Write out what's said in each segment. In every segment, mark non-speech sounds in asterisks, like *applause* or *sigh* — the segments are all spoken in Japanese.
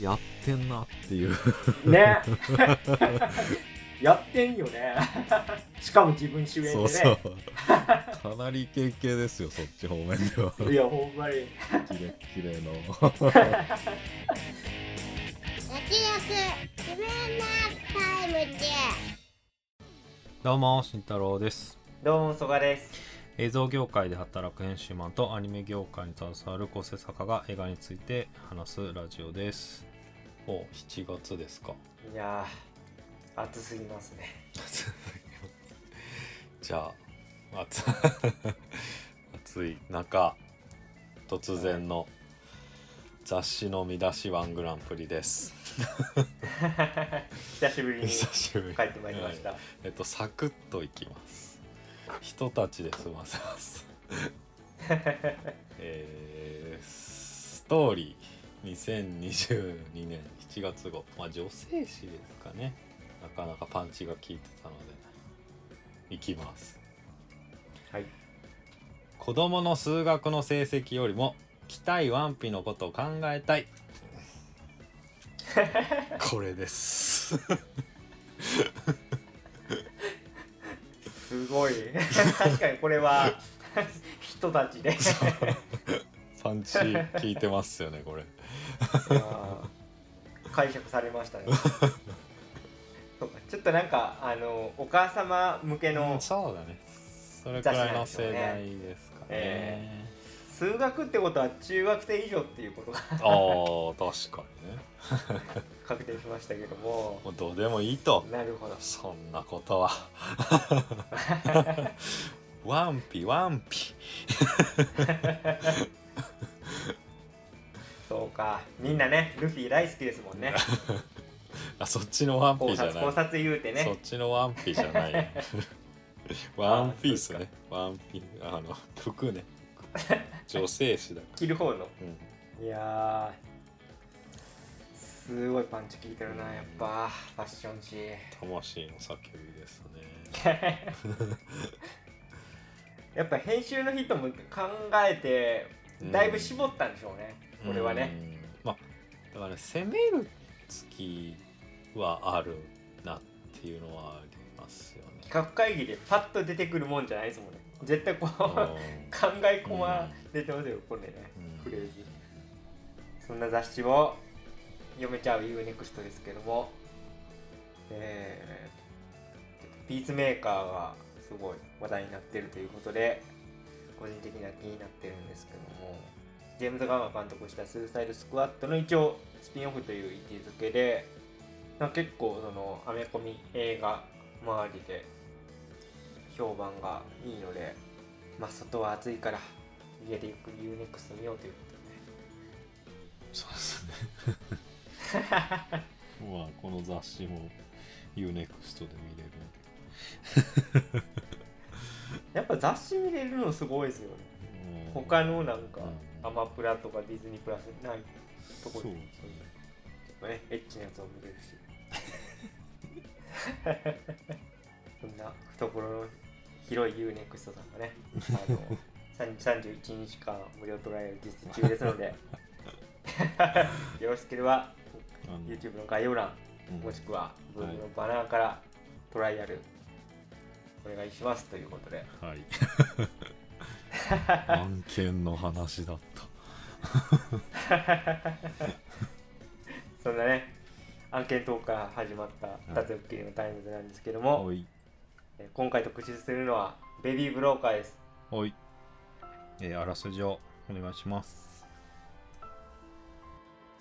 やってんなっていう。ね。*laughs* やってんよね。*laughs* しかも自分主演でね。そうそう。かなりイケイケですよそっち方面では。いやほんまに。キレッキレの。*laughs* 焼き自分のタイムでどうも慎太郎です。どうも曽我です映像業界で働く編集マンとアニメ業界に携わる構成作家が映画について話すラジオですお7月ですか。いやー暑すぎますね。じゃあ暑 *laughs* 暑い中突然の雑誌の見出しワングランプリです。*laughs* 久しぶりに帰ってまいりました、はい。えっとサクッといきます。人たちで済ませます *laughs* えー、ストーリー2022年7月号。まあ女性誌ですかね。なかなかパンチが効いてたので。いきます。はい。子供の数学の成績よりも期待ワンピのことを考えたい。*laughs* これです。すごい。確かにこれは *laughs* 人たちで。パンチ効いてますよねこれ *laughs* 解釈されましたね。ちょっとなんかあのお母様向けのそうだね。それくらいの世代ですかね。え。数学ってことは中学生以上っていうことがああ確かにね。確定しましたけども。もうどうでもいいと。なるほど。そんなことは。*laughs* ワンピワンピそうか。みんなねルフィ大好きですもんね。*laughs* あそっちのワン考ピじゃない。察考察言うてね。そっちのワンピじゃない。*laughs* ワンピースね。ワンピあの服ね。女性誌だか着 *laughs* る方の。ら、うん。いやーすごいパンチ効いてるなやっぱ。ファッション誌。魂の叫びですね。やっぱ編集の人も考えてだいぶ絞ったんでしょうね、これはね。うん。まあだからね攻める月はあるなっていうのはありますよね。企画会議でパッと出てくるもんじゃないですもんね。絶対こう考うん。え込ま出てますよこれね。うん。フレーズ。そんな雑誌を読めちゃう UNEXT ですけども。えー、ピースメーカーがすごい話題になってるということで個人的には気になってるんですけどもジェームズ・ガンが監督したスーサイドスクワットの一応スピンオフという位置づけで結構そのアメコミ映画周りで評判がいいのでまあ外は暑いから家でゆっくり UNEXT 見ようということで。そうですね。*laughs* まあこの雑誌も UNEXT で見れる。んでやっぱ雑誌見れるのすごいですよね。うん。他のなんかうんアマプラとかディズニープラスないとこそう。でちょっとね。エッチなやつを見れるし。そんな懐の広い UNEXT さんがねあの30 31日間無料トライアル実施中ですので。よろしければ YouTube の概要欄うん。もしくはブログのバナーからトライアルお願いしますということで。はい *laughs* 案件の話だった。*laughs* そんなね案件トークから始まった2つっきりのタイムズなんですけども、おい。えー今回特集するのはベビーブローカーです。おい。えーあらすじをお願いします。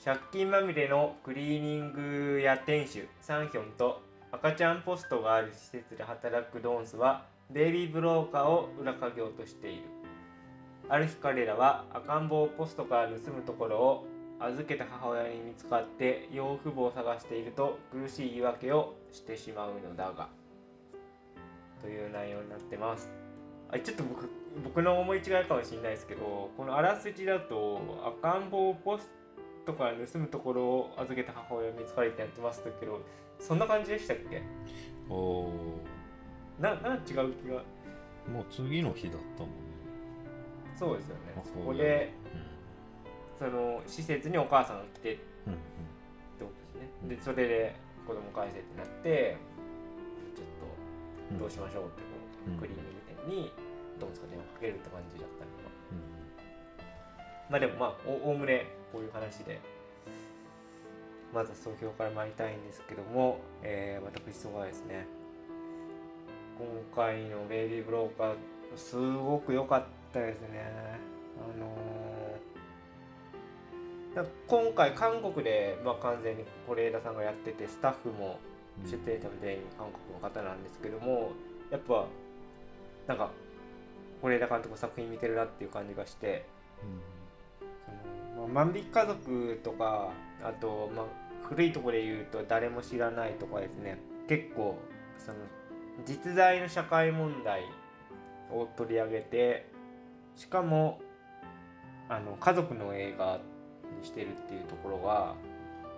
借金まみれのクリーニング屋店主サンヒョンと赤ちゃんポストがある施設で働くドンスはベビーブローカーを裏稼業としているある日彼らは赤ん坊をポストから盗むところを預けた母親に見つかって養父母を探していると苦しい言い訳をしてしまうのだが。という内容になってます。あちょっと僕僕の思い違いかもしれないですけどこのあらすじだと赤ん坊をポストから盗むところを預けた母親見つかりってやってましたけどそんな感じでしたっけ？おおななん違う気が。もう次の日だったもんねそうですよね。そこでその施設にお母さんが来てうんうん。でそれで子供返せってなってちょっとどうしましょうってこう、うん。クリーニング店にどうですか電話かけるって感じだったりとか。うんまあでもまあおおおむねこういう話でまずは総評から参りたいんですけども、えー、私そがですね。今回のベイビーブローカーすごく良かったですね。あのーだ今回韓国で、まあ、完全に是枝さんがやっててスタッフも出演者も全員韓国の方なんですけどもやっぱなんか是枝監督の作品見てるなっていう感じがしてその、まあ、万引き家族とかあと、まあ、古いところで言うと誰も知らないとかですね。結構その実在の社会問題を取り上げてしかもあの家族の映画にしてるっていうところが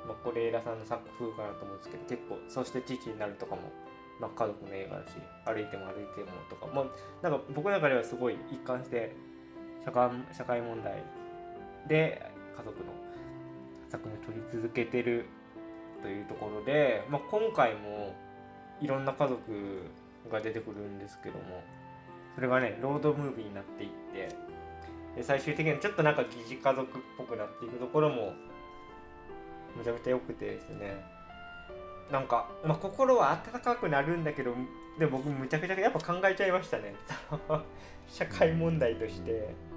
まあ、是枝さんの作風かなと思うんですけど結構そして父になるとかも、まあ、家族の映画だし歩いても歩いてもとかもうなんか僕の中ではすごい一貫して社会社会問題で家族の作品を撮り続けてるというところで、まあ、今回もいろんな家族が出てくるんですけどもそれがねロードムービーになっていってで最終的にはちょっとなんか疑似家族っぽくなっていくところもめちゃくちゃ良くてですね。なんか、まあ、心は温かくなるんだけどでも僕むちゃくちゃやっぱ考えちゃいましたね。*laughs* 社会問題として。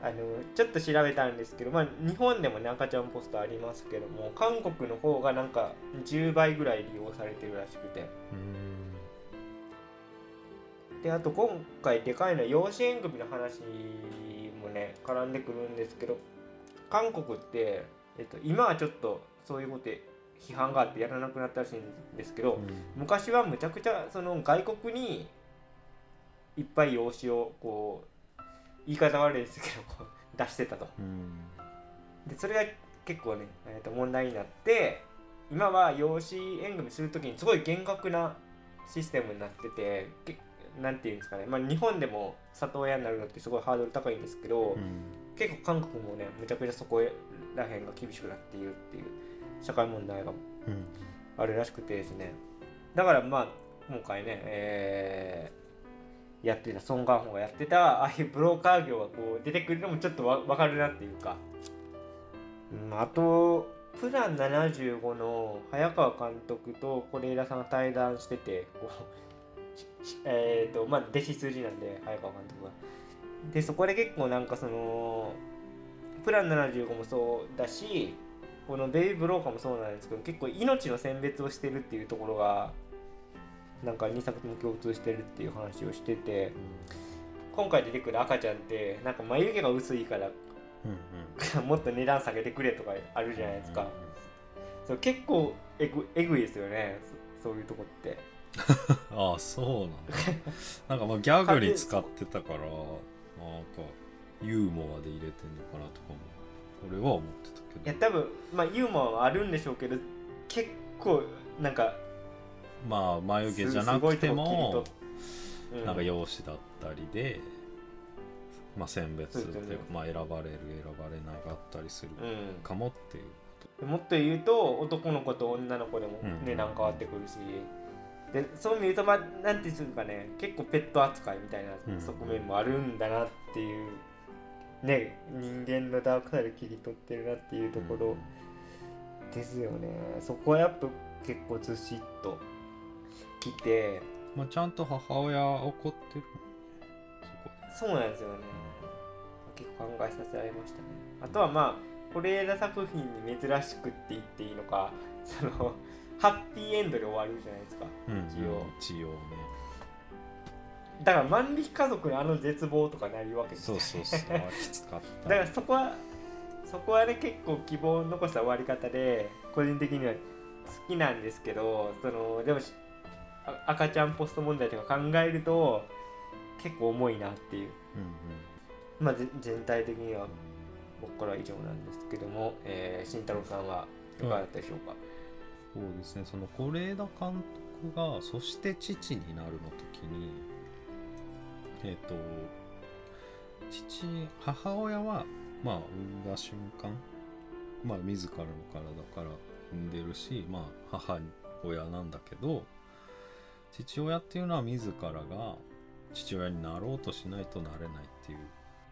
あのちょっと調べたんですけど、まあ、日本でもね赤ちゃんポストありますけども韓国の方がなんか10倍ぐらい利用されてるらしくて。であと今回でかいのは養子縁組の話もね絡んでくるんですけど韓国って、えっと、今はちょっとそういうことで批判があってやらなくなったらしいんですけど、昔はむちゃくちゃその外国にいっぱい養子をこう言い方悪いですけどこう出してたと。でそれが結構ね、えー、と問題になって今は養子縁組するときにすごい厳格なシステムになっててけなんていうんですかね、まあ、日本でも里親になるのってすごいハードル高いんですけど、結構韓国もねむちゃくちゃそこら辺が厳しくなっているっていう社会問題があるらしくてですね。だからまあ今回ね、えーやってたソン・ガンホがやってたああいうブローカー業がこう出てくるのもちょっとわ分かるなっていうか、うん、あとプラン75の早川監督と是枝さんが対談しててこうえっ、とまあ弟子筋なんで早川監督がでそこで結構なんかそのプラン75もそうだしこのベイブローカーもそうなんですけど結構命の選別をしてるっていうところがなんか2作とも共通してるっていう話をしてて今回出てくる赤ちゃんってなんか眉毛が薄いからもっと値段下げてくれとかあるじゃないですか、そう結構えぐえぐいですよね。そそういうとこってああそうなんだ。なんかまあギャグに使ってたからなんかユーモアで入れてんのかなとかも俺は思ってたけど。いや多分まあユーモアはあるんでしょうけど結構なんかまあ眉毛じゃなくてもうん。なんか容姿だったりで、まあ、選別っていうかまあ、選ばれる選ばれなかったりするうん。かもっていうこもっと言うと男の子と女の子でもうん。値段変わってくるし、でそういう意味で言うとまあなんていうんかね結構ペット扱いみたいなうん側面もあるんだなっていう、ね人間のダークサイド切り取ってるなっていうとところですよね、そこはやっぱ結構ずしっときて。まあ、ちゃんと母親怒ってるそうなんですよね。結構考えさせられましたね。あとはまあ是枝作品に珍しくって言っていいのかそのハッピーエンドで終わるじゃないですか。で、うん、一応。一応ね。だから万引き家族のあの絶望とかなるわけです。よそうそうそう。あきつかった。だからそこはそこはね結構希望を残した終わり方で個人的には好きなんですけどそのでも赤ちゃんポスト問題とか考えると結構重いなっていう。うんまあぜ全体的には僕からは以上なんですけども、えー、慎太郎さんはいかがだったでしょうか、そうですね。その是枝監督が「そして父になる」の時にえっ、と父母親はまあ産んだ瞬間まあ自らの体から産んでるしまあ母親なんだけど父親っていうのは自らが父親になろうとしないとなれないっていう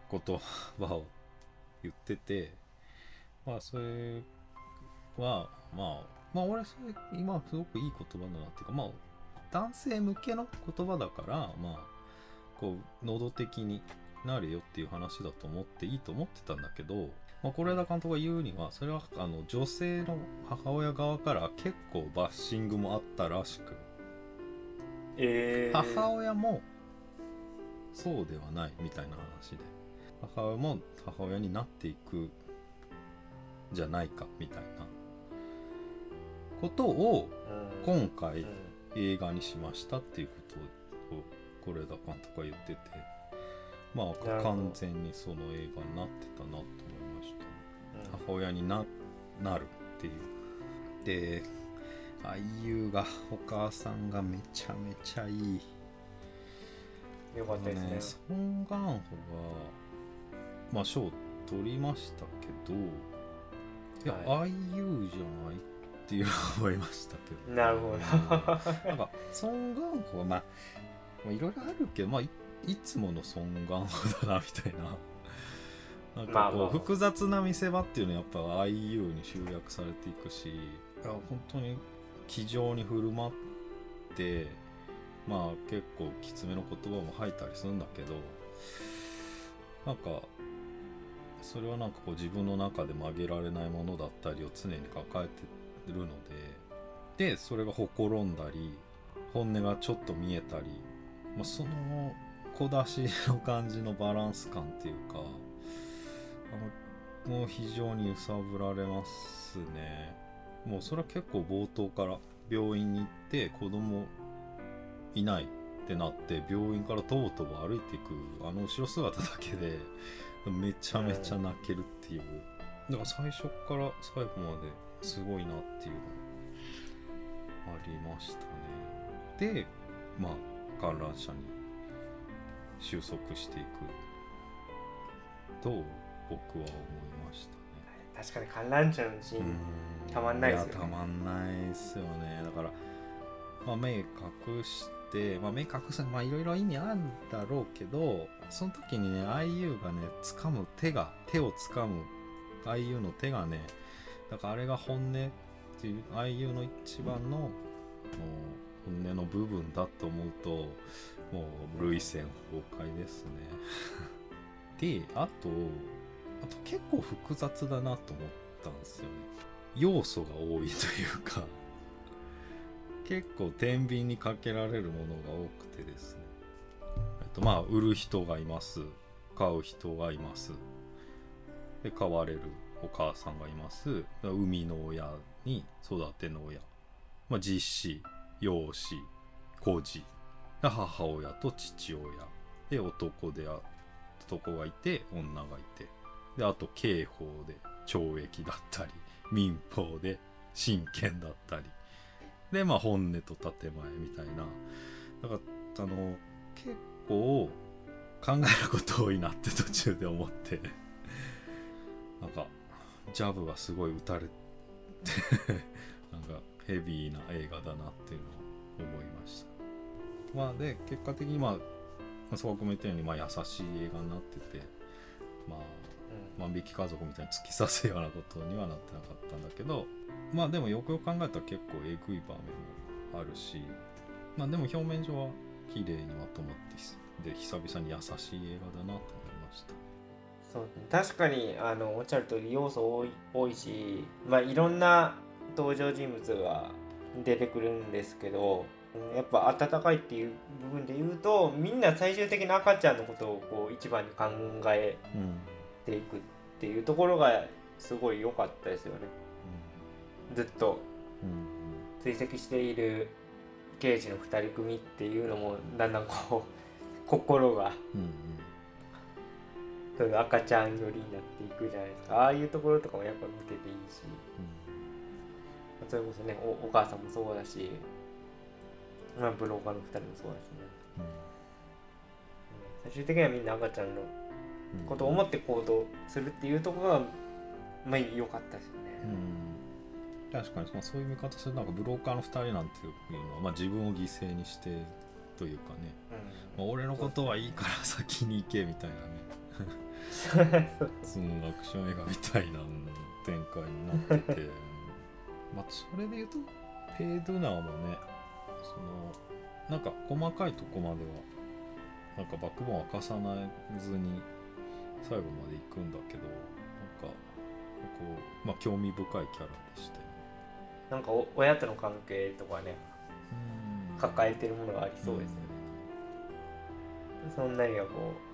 言葉を言っててまあそれはまあまあ俺それ今すごくいい言葉だなっていうかまあ男性向けの言葉だからまあこう喉的になれよっていう話だと思っていいと思ってたんだけど、まあ、是枝監督が言うにはそれはあの女性の母親側から結構バッシングもあったらしくえー、母親もそうではないみたいな話で母親も母親になっていくじゃないかみたいなことをうん。今回うん。映画にしましたっていうことを是枝監督は言っててまあ完全にその映画になってたなと思いました。うん。母親にななるっていう。で俳優がお母さんがめちゃめちゃいい。よかったですね。ソン・ガンホがまあ賞取りましたけどいや、は俳優じゃないっていう思いましたけど。なるほど。なんかソン・ガンまあまあいろいろあるけどまあいいつものソン・ガンホだなみたいな。なんかこう複雑な見せ場っていうのはやっぱ IU に集約されていくし本当に気丈に振る舞ってまあ結構きつめの言葉も吐いたりするんだけどなんかそれはなんかこう自分の中で曲げられないものだったりを常に抱えてるのででそれがほころんだり本音がちょっと見えたり、まあ、その小出しの感じのバランス感っていうかあのもう非常に揺さぶられますね。もうそれは結構冒頭から病院に行って子供いないってなって病院からとぼとぼ歩いていくあの後ろ姿だけでめちゃめちゃ泣けるっていう、だから最初から最後まですごいなっていうのがありましたね。でまあ観覧車に収束していくと僕は思いましたね。確かに観覧車のシーン、うん。たまんないですよね。やたまんないですよね。だから、まあ、目隠して、まあ、目隠すまあいろいろ意味あるんだろうけどその時にね IU がね掴む手が手を掴む IU の手がねだからあれが本音っていう IU の一番のもう本音の部分だと思うともう涙腺崩壊ですね。*laughs* であとあと結構複雑だなと思ったんですよね。要素が多いというか結構天秤にかけられるものが多くてですね。えっとまあ売る人がいます。買う人がいます。で買われる。お母さんがいます。生みの親に育ての親、まあ、実子養子孤児。母親と父親。で男で男がいて女がいて。であと刑法で懲役だったり民法で親権だったり。でまあ本音と建前みたいな。だからあの結構考えること多いなって途中で思って。なんかジャブがすごい打たれて *laughs* なんかヘビーな映画だなっていうのを思いました。まあで結果的にまあまあそこも言ったようにまあ優しい映画になっててまあ万引き家族みたいに突き刺すようなことにはなってなかったんだけどまあでもよくよく考えたら結構えぐい場面もあるしまあでも表面上は綺麗にまとまってひで久々に優しい映画だなと思いましたそう確かにあのおっしゃる通り要素多い多いし、まあ、いろんな登場人物が出てくるんですけどやっぱ温かいっていう部分で言うとみんな最終的に赤ちゃんのことをこう一番に考えていくっていうところがすごい良かったですよね。うんずっと。追跡している刑事の2人組っていうのもだんだんこう心がうん。そういう赤ちゃん寄りになっていくじゃないですか。ああいうところとかもやっぱ見てていいし。それこそねおお母さんもそうだし、まあ、ブローカーの2人もそうだしね。最終的にはみんな赤ちゃんのうんことを思って行動するっていうところがまあ良かったですね。うん。確かにまあそういう見方するとなんかブローカーの2人なんていうのは、まあ、自分を犠牲にしてというかね、まあ、俺のことはいいから先に行けみたいなね *laughs* そのアクション映画みたいな展開になってて。*laughs* まあそれで言うとペイドゥナーもねそのなんか細かいとこまではなんかバックボーン明かさないずに最後まで行くんだけどなんかこうまあ興味深いキャラでしたよねなんかお親との関係とかねうん。抱えてるものがありそうですね、そんなにはこう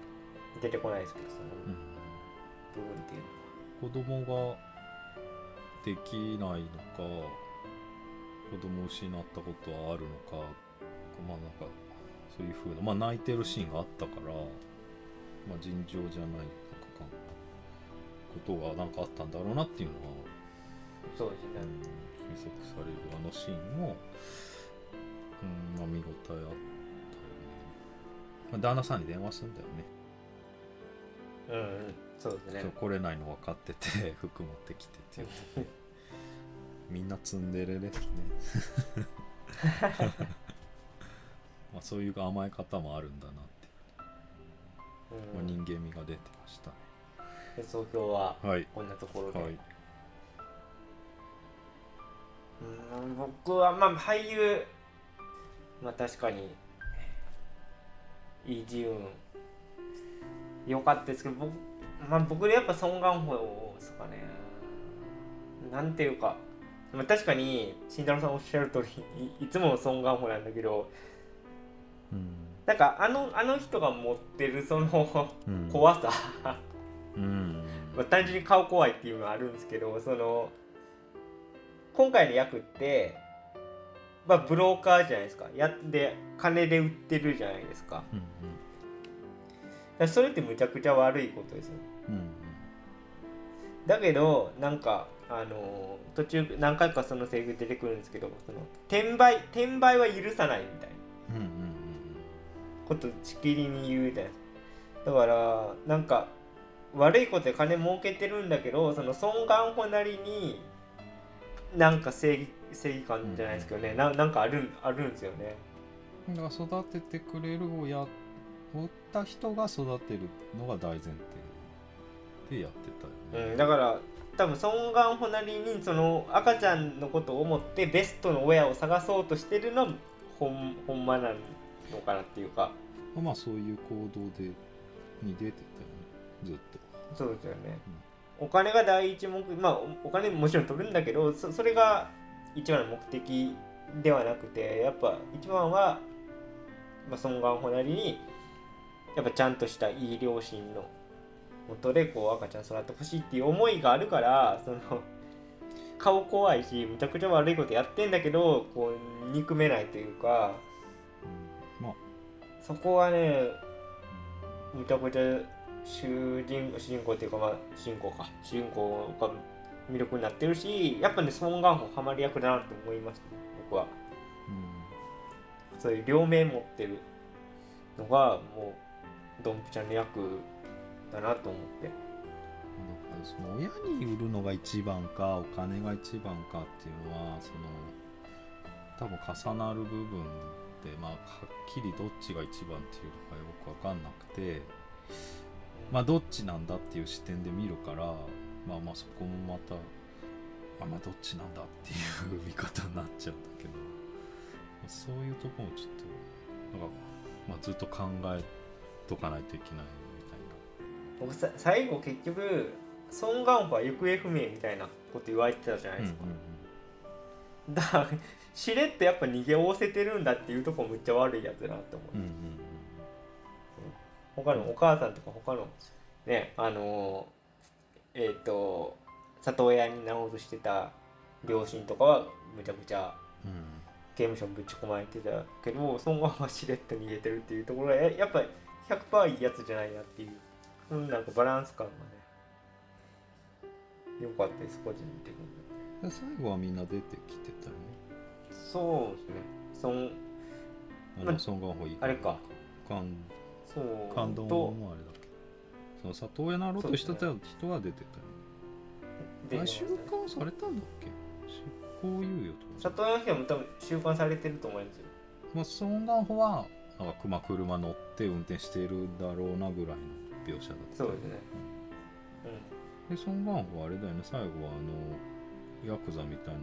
出てこないですけどそのうん。部分っていうの？は子供ができないのか子供を失ったことはあるのかまあなんかそういうふうなまあ泣いてるシーンがあったから、まあ、尋常じゃないなんかかことがなんかあったんだろうなっていうのは、そうですね。うん、推測されるあのシーンも、うんまあ、見応えあったよね、まあ、旦那さんに電話するんだよねうんうん。そうですね。今日来れないの分かってて *laughs* 服持ってきてって言ってみんなツンデレですね。*laughs* まあそういう甘え方もあるんだなって、まあ、うん人間味が出てましたね。で総評ははい。こんなところで、はい。うん僕はまあ俳優。まあ確かに。イ・ジウン良かったですけど僕,、まあ、僕でやっぱソン・ガンホですかね。なんていうか、まあ、確かに慎太郎さんおっしゃる通りいいつもソン・ガンホなんだけどうん。なんかあのあの人が持ってるそのうん。怖さ。うん。まあ、単純に顔怖いっていうのはあるんですけどその今回の役って、まあ、ブローカーじゃないですか。やって金で売ってるじゃないですか。だかうん。らそれってむちゃくちゃ悪いことですよ。うんうん。だけどなんかあのー途中何回かそのセリフ出てくるんですけどその転売転売は許さないみたいな。うんうんことしきりに言うじゃないですかだからなんか悪いことで金儲けてるんだけどその孫願法なりになんか正義正義感じゃないですけどね、ななんかあるあるんですよね。から育ててくれる親をった人が育てるのが大前提でやってたよね、うん、だから多分孫願法なりにその赤ちゃんのことを思ってベストの親を探そうとしてるのはほんほんまなのかなっていうか。まあそういう行動でに出てたよねずっと。そうですよね、お金が第一目まあおお金もちろん取るんだけどそそれが一番の目的ではなくてやっぱ一番は、まあ、孫願法なりにやっぱちゃんとしたいい両親のもとでこう赤ちゃん育ってほしいっていう思いがあるからその顔怖いしむちゃくちゃ悪いことやってんだけどこう憎めないというかうんまあ。そこはねむちゃくちゃ主人主人公っていうかまあ主人公か。主人公が魅力になってるしやっぱねソン・ガンホハマり役だなと思いましたね僕は。うん。そういう両面持ってるのがもうドンピシャの役だなと思って。なんかその親に売るのが一番かお金が一番かっていうのはその多分重なる部分でまあはっきりどっちが一番っていうのがよく分かんなくてまあどっちなんだっていう視点で見るからまあまあそこもまたあまあどっちなんだっていう見方になっちゃうんだけどそういうとこもちょっとなんか、まあ、ずっと考えとかないといけないみたいな。僕さ最後結局ソン・ガンホは行方不明みたいなこと言われてたじゃないですか、だからしれっとやっぱ逃げおおせてるんだっていうとこむっちゃ悪いやつだなって思う。うんうんうん。他のお母さんとか他のねあのえっ、と里親になろうとしてた両親とかはむちゃくちゃうん。刑務所にぶち込まれてたけどそのまましれっと逃げてるっていうところがややっぱ100%いいやつじゃないなっていう。うん。なんかバランス感がね良かったです個人的に。で最後はみんな出てきてたよね。そうですね。そんあまのソンガンホイあれか。感そう。感動ともあれだけ。ど。その里親なろうとしてた人は出てたよね。ってるあれと思うんですよ収監されたんだっけ？執行猶予とか。里親費も多分収監されてると思うんですよ。まあソン・ガンホはなんかまあ車乗って運転しているだろうなぐらいの描写だった。そうですね。でソン・ガンホはあれだよね最後はあのヤクザみたいな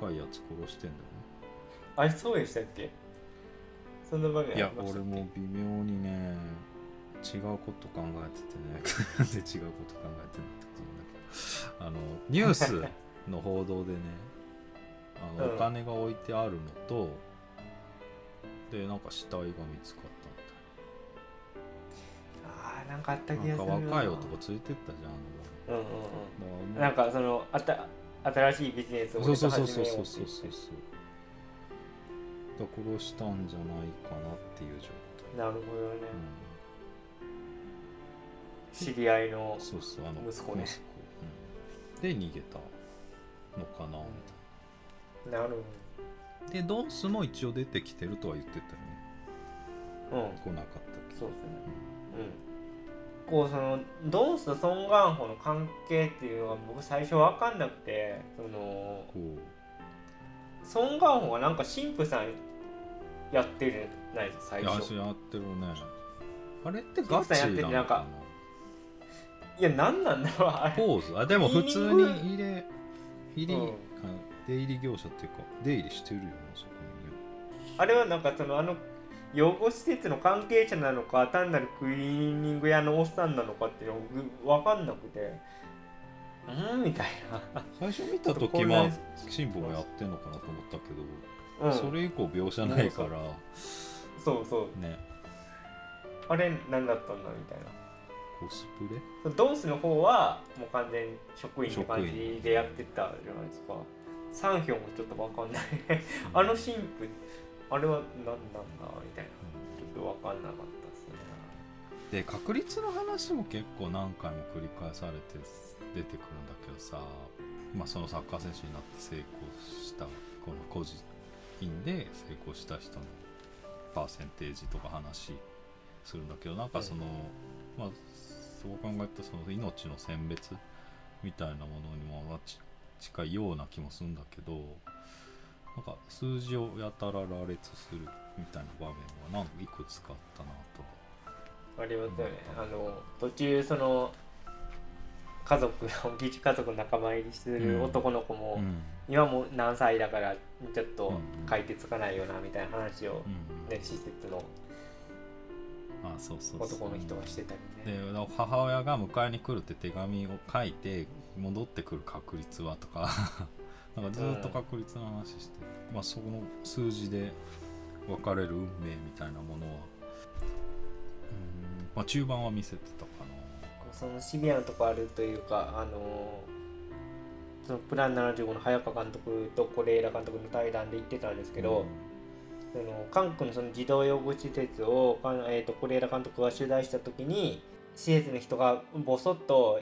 若いやつ殺してんだよあれそうでしたっけ？そんな場面ねいや俺も微妙にね違うこと考えててね。なんで違うこと考えてんのってことなんだけど。あのニュースの報道でねあの、うん。お金が置いてあるのとでなんか死体が見つかっなんかあった気がするな。んか若い男ついてったじゃんあうんうんうん。のなんかそのあた新しいビジネスをそうそうそう始めよそう。そうそうそうそう。だ殺したんじゃないかなっていう状態、なるほどね。う知り合いのん、そうそうあの息子ね。うん。で逃げたのかなみな。るたいなでドンスも一応出てきてるとは言ってたよね。ほどうん。来なかったけど。そうですね。うん。こうそのドンスとソン・ガンホの関係っていうのが僕最初分かんなくてそのこソン・ガンホがなんか神父さんやってるじゃないですか最初。やってるね。あれってガチやっててななんかのかいや何なんだろうあれ。なポーズ？あでも普通に入れ入り、うん。あ出入り業者っていうか出入りしてるよねそこにね。あれはなんかそのあの養護施設の関係者なのか単なるクリーニング屋のおっさんなのかっていうのが分かんなくて。うんみたい最初見た時まあ混乱神父もやってんのかなと思ったけど、な、うん、それ以降描写ないから。そうそう。ね。あれ何だったんだみたいな。コスプレ？ドンスの方はもう完全に職員って感じでやってたじゃないですか。サンヒョンもちょっと分かんない。あの神父あれは何なんだみたいな。ちょっと分かんなかったですね。で確率の話も結構何回も繰り返されて出てくるんだけどさ、まあ、そのサッカー選手になって成功したこの個人で成功した人のパーセンテージとか話するんだけどなんかその、まあそう考えたその命の選別みたいなものにも近いような気もするんだけどなんか数字をやたら羅列するみたいな場面は何いくつかあったなと。ありますよね。あの途中その家族の疑似家族の仲間入りする男の子も、うん。今もう何歳だからちょっとうん。書いてつかないよなみたいな話を、うん。ね、施設のあそうそう男の人がしてたりね。で母親が迎えに来るって手紙を書いて戻ってくる確率はとかなんかずっと確率の話して、まあその数字で分かれる運命みたいなものはうんまあ中盤は見せてたかそのシビアなとこあるというかあのそのプラン75の早川監督と是枝監督の対談で言ってたんですけなど、その韓国のその児童養護施設をかんえー監督が取材した時に施設の人がボソッと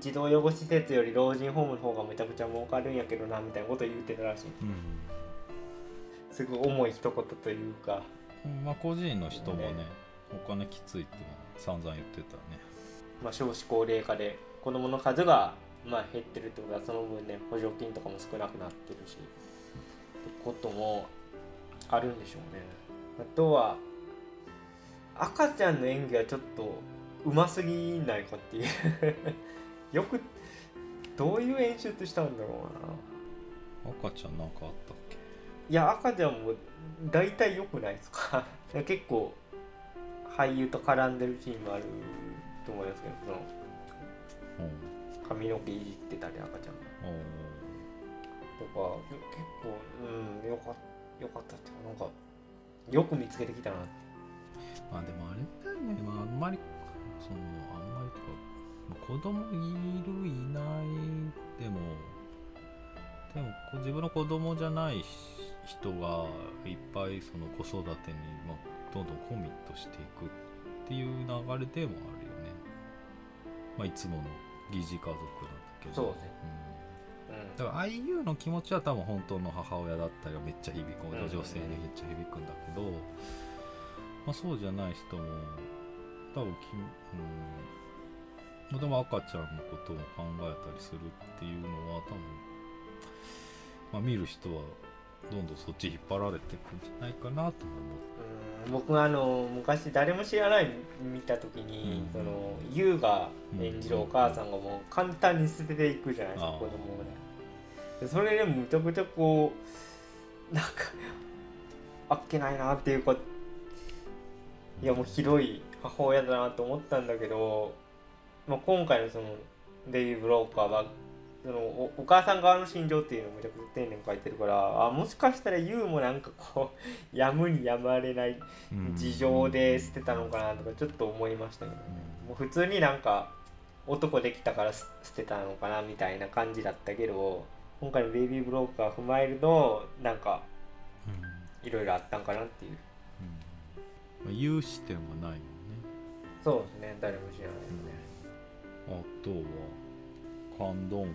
児童養護施設より老人ホームの方がめちゃくちゃ儲かるんやけどなみたいなことを言ってたらしい。うん、すごい重い一言というか。うん、まあ個人の人もねねお金きついって散々言ってたね。まあ、少子高齢化で子どもの数がまあ減ってるってことはその分ね補助金とかも少なくなってるしってこともあるんでしょうね。あとは赤ちゃんの演技はちょっとうますぎないかっていうよくどういう演出したんだろうな。赤ちゃんなんかあったっけ？いや赤ちゃんも大体良くないですか。*laughs* 結構俳優と絡んでるシーンもあると思いますけどそのうん。髪の毛いじってたり赤ちゃん。がおーとか結構うんよかよかったっていうかなんかよく見つけてきたなまあでもあれだよね、まあ、あんまりその子供いるいないでもでも自分の子供じゃない人がいっぱいその子育てに、まあ、どんどんコミットしていくっていう流れでもあるよね。まあ、いつもの疑似家族なんだけど。そうねうんうんだから IU の気持ちは多分本当の母親だったりがめっちゃ響く女性にめっちゃ響くんだけど、まあ、そうじゃない人も多分き、うん、でも赤ちゃんのことを考えたりするっていうのは多分、まあ、見る人はどんどんそっち引っ張られていくんじゃないかなと思うん僕はあの昔誰も知らない見た時に、うん。その優が演じるお母さんがもう簡単に捨てていくじゃないですか、ああ子供をね。でそれでむちゃくちゃこうなんかあっけないなっていうかいやもうひどい母親だなと思ったんだけど、まあ、今回のそのデイビー・ブローカーはそのおお母さん側の心情っていうのをめちゃくちゃ丁寧に書いてるからあもしかしたらユウもなんかこう *laughs* やむにやまれないうん事情で捨てたのかなとかちょっと思いましたけどね。もう普通になんか男できたから捨捨てたのかなみたいな感じだったけど今回の「ベイビー・ブローカー」踏まえるとなんかうん。いろいろあったんかなっていう。うん。まあ、言う視点はないもんね。そうですね。誰も知らないですねあとはカンドンウォン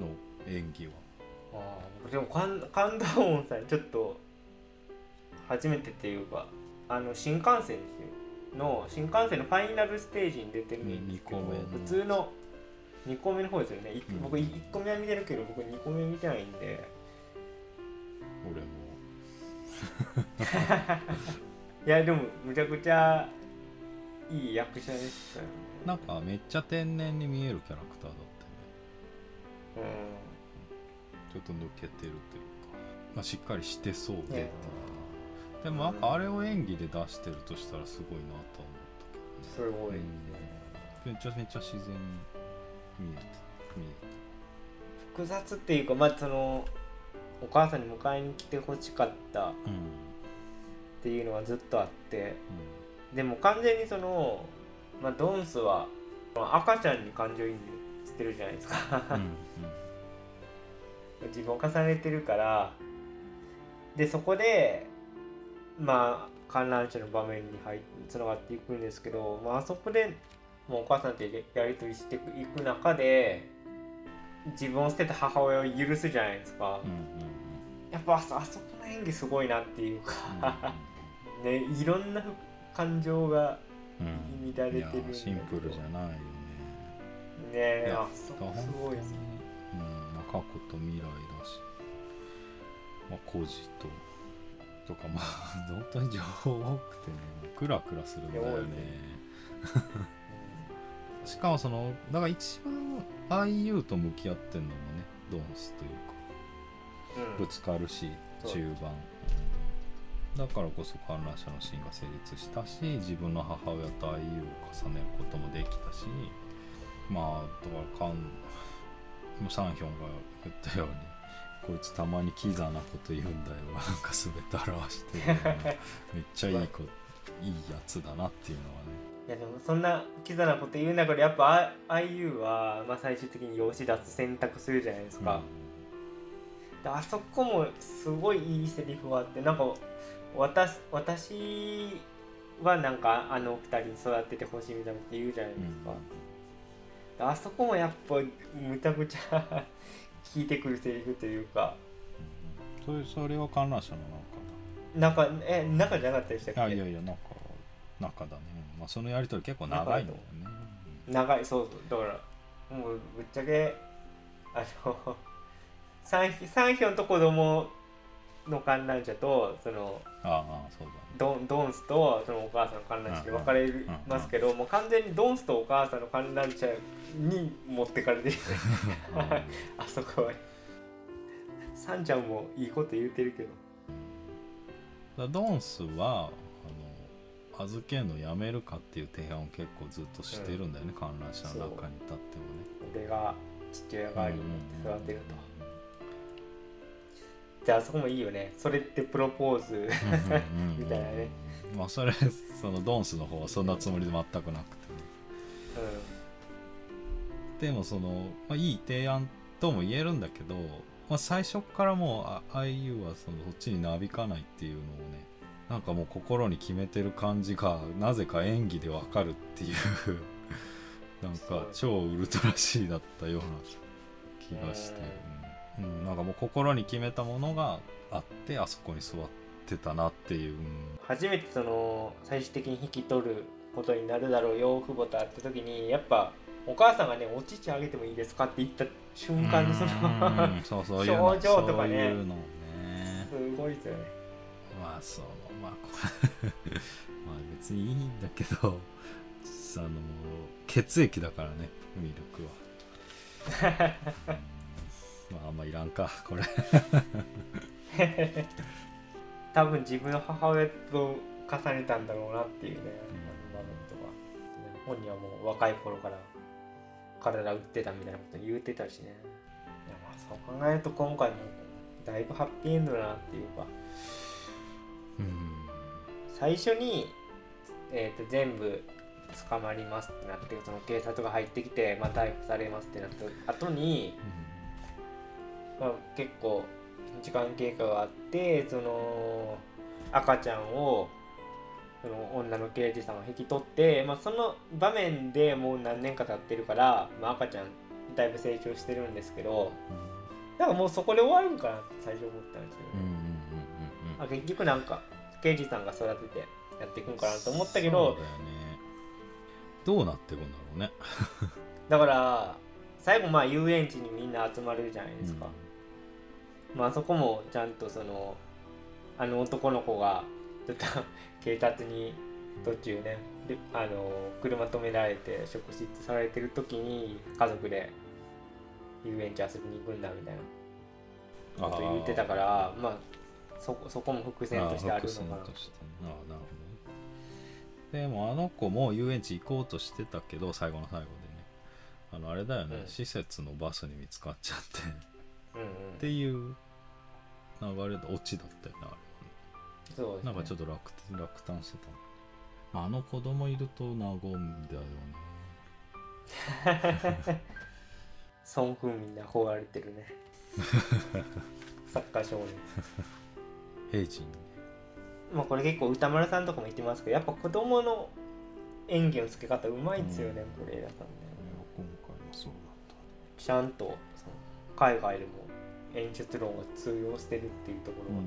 の演技は。ああ僕でも感感動音さんちょっと初めてっていうかあの新幹線の新幹線のファイナルステージに出てるんですけど普通の2個目の方ですよね。いうん。僕1個目は見てるけど僕2個目見てないんで。俺も。*laughs* いやでもむちゃくちゃいい役者でしたよ。ねなんかめっちゃ天然に見えるキャラクターだったよね。うちょっと抜けてるというか、まあ、しっかりしてそうでっていうねでもなんかあれを演技で出してるとしたらすごいなと思ったけどね。んすごいですねめっちゃめっちゃ自然に見えて見複雑っていうかまあそのお母さんに迎えに来てほしかったっえうん。ていうのはずっとあって。でも完全にその、まあ、ドンスはまあ赤ちゃんに感情移入してるじゃないですか。うんうん。自分を重ねてるからでそこでまあ観覧車の場面に入つながっていくんですけど、まああそこでもうお母さんとやり取りしていく中で自分を捨てた母親を許すじゃないですか、うんうんやっぱあそあそこの演技すごいなっていうか。*laughs* ねいろんな感情がうん。れてる。んだシンプルじゃないよね。ねえ。あそこすごいね。うんまあ、過去と未来だし、まあ、孤児と。とかまあ *laughs* 本当に情報多くてねクラクラするんだよね。しかもそのだから一番 IU と向き合ってんのもねドンスというか。うん。ぶつかるし中盤だからこそ観覧車のシーンが成立したし自分の母親と IU を重ねることもできたしまあだからカンサンヒョンが言ったようにこいつたまにキザなこと言うんだよ。なんか全て表してるよねめっちゃいい子いいやつだなっていうのはね。いやでもそんなキザなこと言うんだからやっぱあ IU は、まあ、最終的に養子出す選択するじゃないですか、であそこもすごいいいセリフがあってなんか私私はなんかあの二人に育ててほしいみたいなこと言うじゃないですか、であそこもやっぱむちゃくちゃ聞いてくるセリフというか。それそれは観覧車の中。なんかえ中じゃなかったでしたっけ？いやいやなんか中だね、まあ、そのやりとり結構長いんだよね。長いそうだからもうぶっちゃけあのサンヒサンヒョンと子供の観覧車とそのああそうだね。ドンドンスとそのお母さんの観覧車で分かれますけど、もう完全にドンスとお母さんの観覧車に持ってかれてる。あそこは。サンちゃんもいいこと言うてるけど。だドンスはあの預けるのやめるかっていう提案を結構ずっとしてるんだよね、観覧車の中に立ってもね。俺が父親代わりになって育てると、うんであそこもいいよね。それってプロポーズ。うんうんうん。みたいなね。まあそれそのドンスの方はそんなつもりで全くなくて。ねでもその、まあ、いい提案とも言えるんだけど、まあ、最初っからもうあ IU はそのそっちになびかないっていうのをねなんかもう心に決めてる感じがなぜか演技でわかるっていう。*laughs* なんか超ウルトラ C だったような気がして、うんうんなんかもう心に決めたものがあってあそこに座ってたなっていう、うん初めてその最終的に引き取ることになるだろう養父母と会った時にやっぱお母さんがねお乳あげてもいいですか？って言った瞬間にそのうんそう *laughs* そういうの表情とかね。すごいですよね。まあそのまあこれまあ別にいいんだけど *laughs* あの血液だからねミルクは。う *laughs* んまああんまいらんかこれ。*laughs* 多分自分の母親と重ねたんだろうなっていうね、あの場面とか本人はもう若い頃から体打ってたみたいなこと言うてたしね。いやまあそう考えると今回もだいぶハッピーエンドだなっていうか。うん。最初に、えー、と全部捕まりますってなってその警察が入ってきて、まあ、逮捕されますってなった後に、まあ、結構時間経過があってその赤ちゃんをその女の刑事さんが引き取って、まあ、その場面でもう何年か経ってるから、まあ、赤ちゃんだいぶ成長してるんですけどなんかもうそこで終わるんかなって最初思ったんですよ結局なんか刑事さんが育ててやっていくんかなと思ったけそうどだよね。どうなっていくんだろうね。*laughs* だから最後まあ遊園地にみんな集まるじゃないですか、まあそこもちゃんとそのあの男の子がちょっと *laughs* 警察に途中ねであの車止められて職質されてる時に家族で遊園地遊びに行くんだみたいな。こと言ってたからまあそこそこも伏線としてあるのかな。ああーなるほどでもあの子も遊園地行こうとしてたけど最後の最後でね。あのあれだよね、うん。施設のバスに見つかっちゃってっていう流れでオチだったよねあれはね。そうですね。なんかちょっと落落胆してた。のまああの子供いると和んだよね。ソン・フンミンに憧れてるね。*laughs* サッカー少年。平時にまあこれ結構歌丸さんとかも言ってますけどやっぱ子供の演技のつけ方うまいんですよね、うんこれ。枝さんね。今回もそうだっちゃんと海外でも演出論が通用してるっていうとこたろは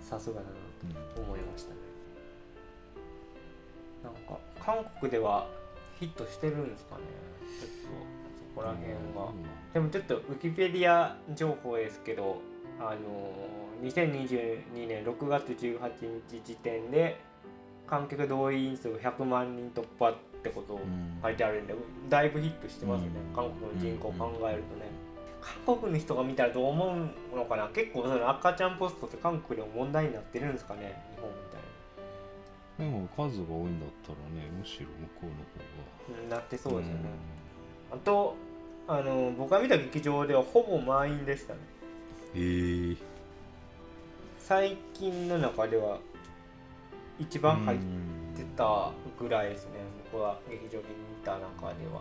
さすがだなと思いましたね、なんか韓国ではヒットしてるんですかね。ちょっとそこら辺は、でもちょっとウィキペディア情報ですけど、あのー2022年6月18日時点で観客動員数100万人突破ってことを書いてあるんで、だいぶヒットしてますよね、うん。韓国の人口を考えるとね。韓国の人が見たらどう思うのかな？結構その赤ちゃんポストって韓国でも問題になってるんですかね？日本みたいな。でも数が多いんだったらねむしろ向こうの方がうんなってそうですよね。あとあの僕が見た劇場ではほぼ満員でしたね。えー、最近の中では一番入ってたぐらいですね、僕は劇場で見た中では。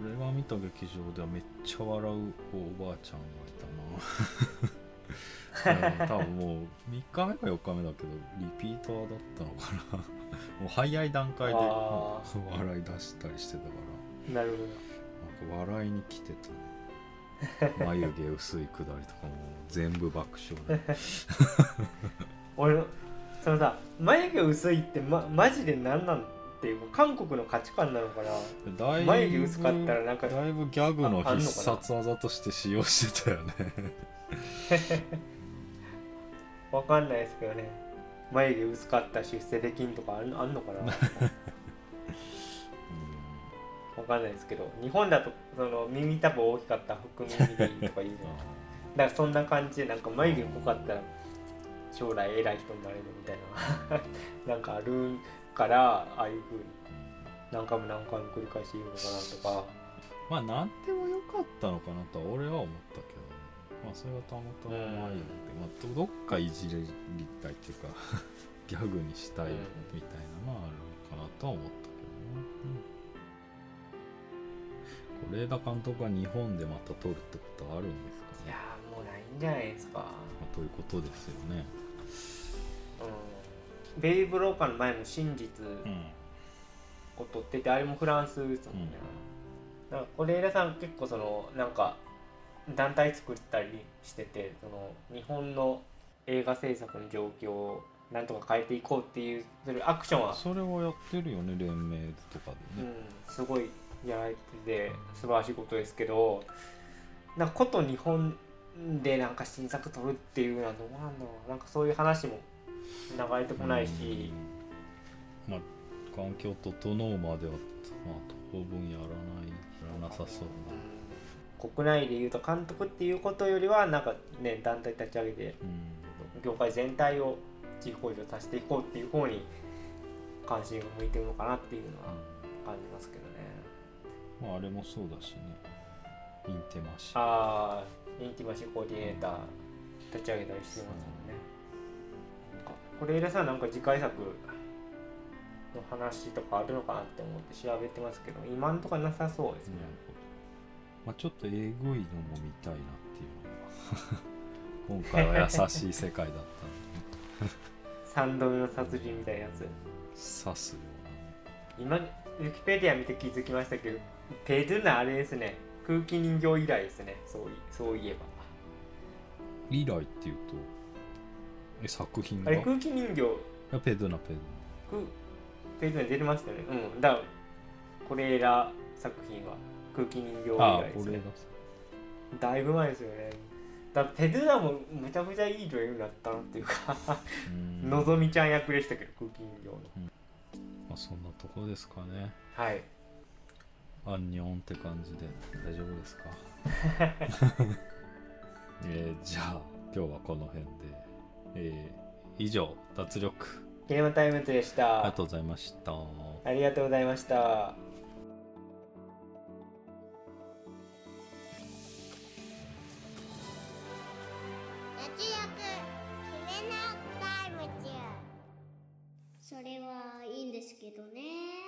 俺が見た劇場ではめっちゃ笑うおばあちゃんがいたな。*laughs* 多分もう3日目か4日目だけどリピーターだったのかな。もう早い段階で笑い出したりしてたから。なるほど。なんか笑いに来てたね。眉毛薄いくだりとかも全部爆笑で。*laughs* 俺のそのさ眉毛薄いって、ま、マジで何なんっていうか韓国の価値観なのかな。だいぶ眉毛薄かったらなんかだいぶギャグの必殺技として使用してたよね。*laughs* わかんないですけどね。眉毛薄かった出世できんとかあんあんのかな。わかんないですけど日本だとその耳たぶ大きかったら福耳でいいとか言うじゃない。だからそんな感じでなんか眉毛濃かったら将来偉い人になれるみたいな。*laughs* なんかあるからああいう風に何回も何回も繰り返し言うのかなとか。まあ何でもよかったのかなとは俺は思ったけど。ねまあそれはたまたま眉毛で、まあ、どどっかいじりたいっていうか *laughs* ギャグにしたいみたいなのはあるのかなとは思ったけどね、うん、是枝監督は日本でまた撮るってことはあるんですかね。いやーもうないんじゃないですか。まあ、ということですよね。うんベイブローカーの前も真実うんを撮っててあれもフランスですもんね、なんか是枝さん結構そのなんか団体作ったりしててその日本の映画制作の状況なんとか変えていこうっていうそれアクションは、それをやってるよね連盟とかでね、うん、すごいやられてて素晴らしいことですけどなんかこと日本でなんか新作撮るっていうのはどうなんだろうなんかそういう話も流れてこないし、うんまあ環境整うまではまあ当分やらないやらなさそううん国内でいうと監督っていうことよりはなんかね団体立ち上げてなうん。業界全体を地域向上させていこうっていう方に関心が向いてるのかなっていうのは感じますけどね。まああれもそうだしね。インテマシああ、インティマシーコーディネーター立ち上げたりしてますもんね。これでさ、なんか次回作の話とかあるのかなって思って調べてますけど、今んとこなさそうですね。まあちょっとえぐいのも見たいなっていうのが *laughs* 今回は優しい世界だった3度目の殺人みたいなやつ。*laughs* 刺すよ今、ウィキペディア見て気づきましたけど、ペドゥナあれですね。空気人形以来ですね。そういそういえば。うな以来っていうとえ作品が？あれ空気人形ペドゥナペドくページに出てましたよね。うん。だからこれら作品は空気人形以ゥナああ来ですね俺が。だいぶ前ですよね。だペドゥナもめちゃくちゃいい女優になったなっていうか、うんのぞみちゃん役でしたけど、空気人形の。まあそんなとこですかねはい。アンニョンって感じで大丈夫ですか？*laughs* えーじゃあ今日はこの辺で、えー以上脱力ゲームタイムズでしありたが。とうございましたありがとうございました。脱力決めなタイムズそれはいいんですけどね